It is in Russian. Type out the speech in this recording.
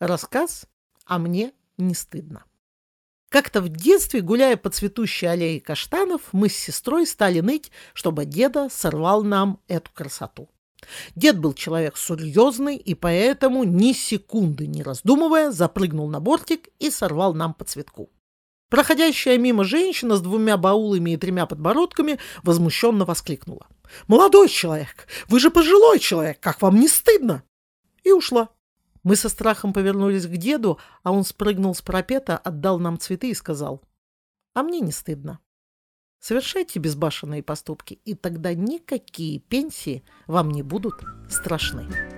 Рассказ «А мне не стыдно». Как-то в детстве, гуляя по цветущей аллее каштанов, мы с сестрой стали ныть, чтобы деда сорвал нам эту красоту. Дед был человек серьезный, и поэтому ни секунды не раздумывая запрыгнул на бортик и сорвал нам по цветку. Проходящая мимо женщина с двумя баулами и тремя подбородками возмущенно воскликнула. «Молодой человек, вы же пожилой человек, как вам не стыдно?» И ушла. Мы со страхом повернулись к деду, а он спрыгнул с парапета, отдал нам цветы и сказал, «А мне не стыдно. Совершайте безбашенные поступки, и тогда никакие пенсии вам не будут страшны».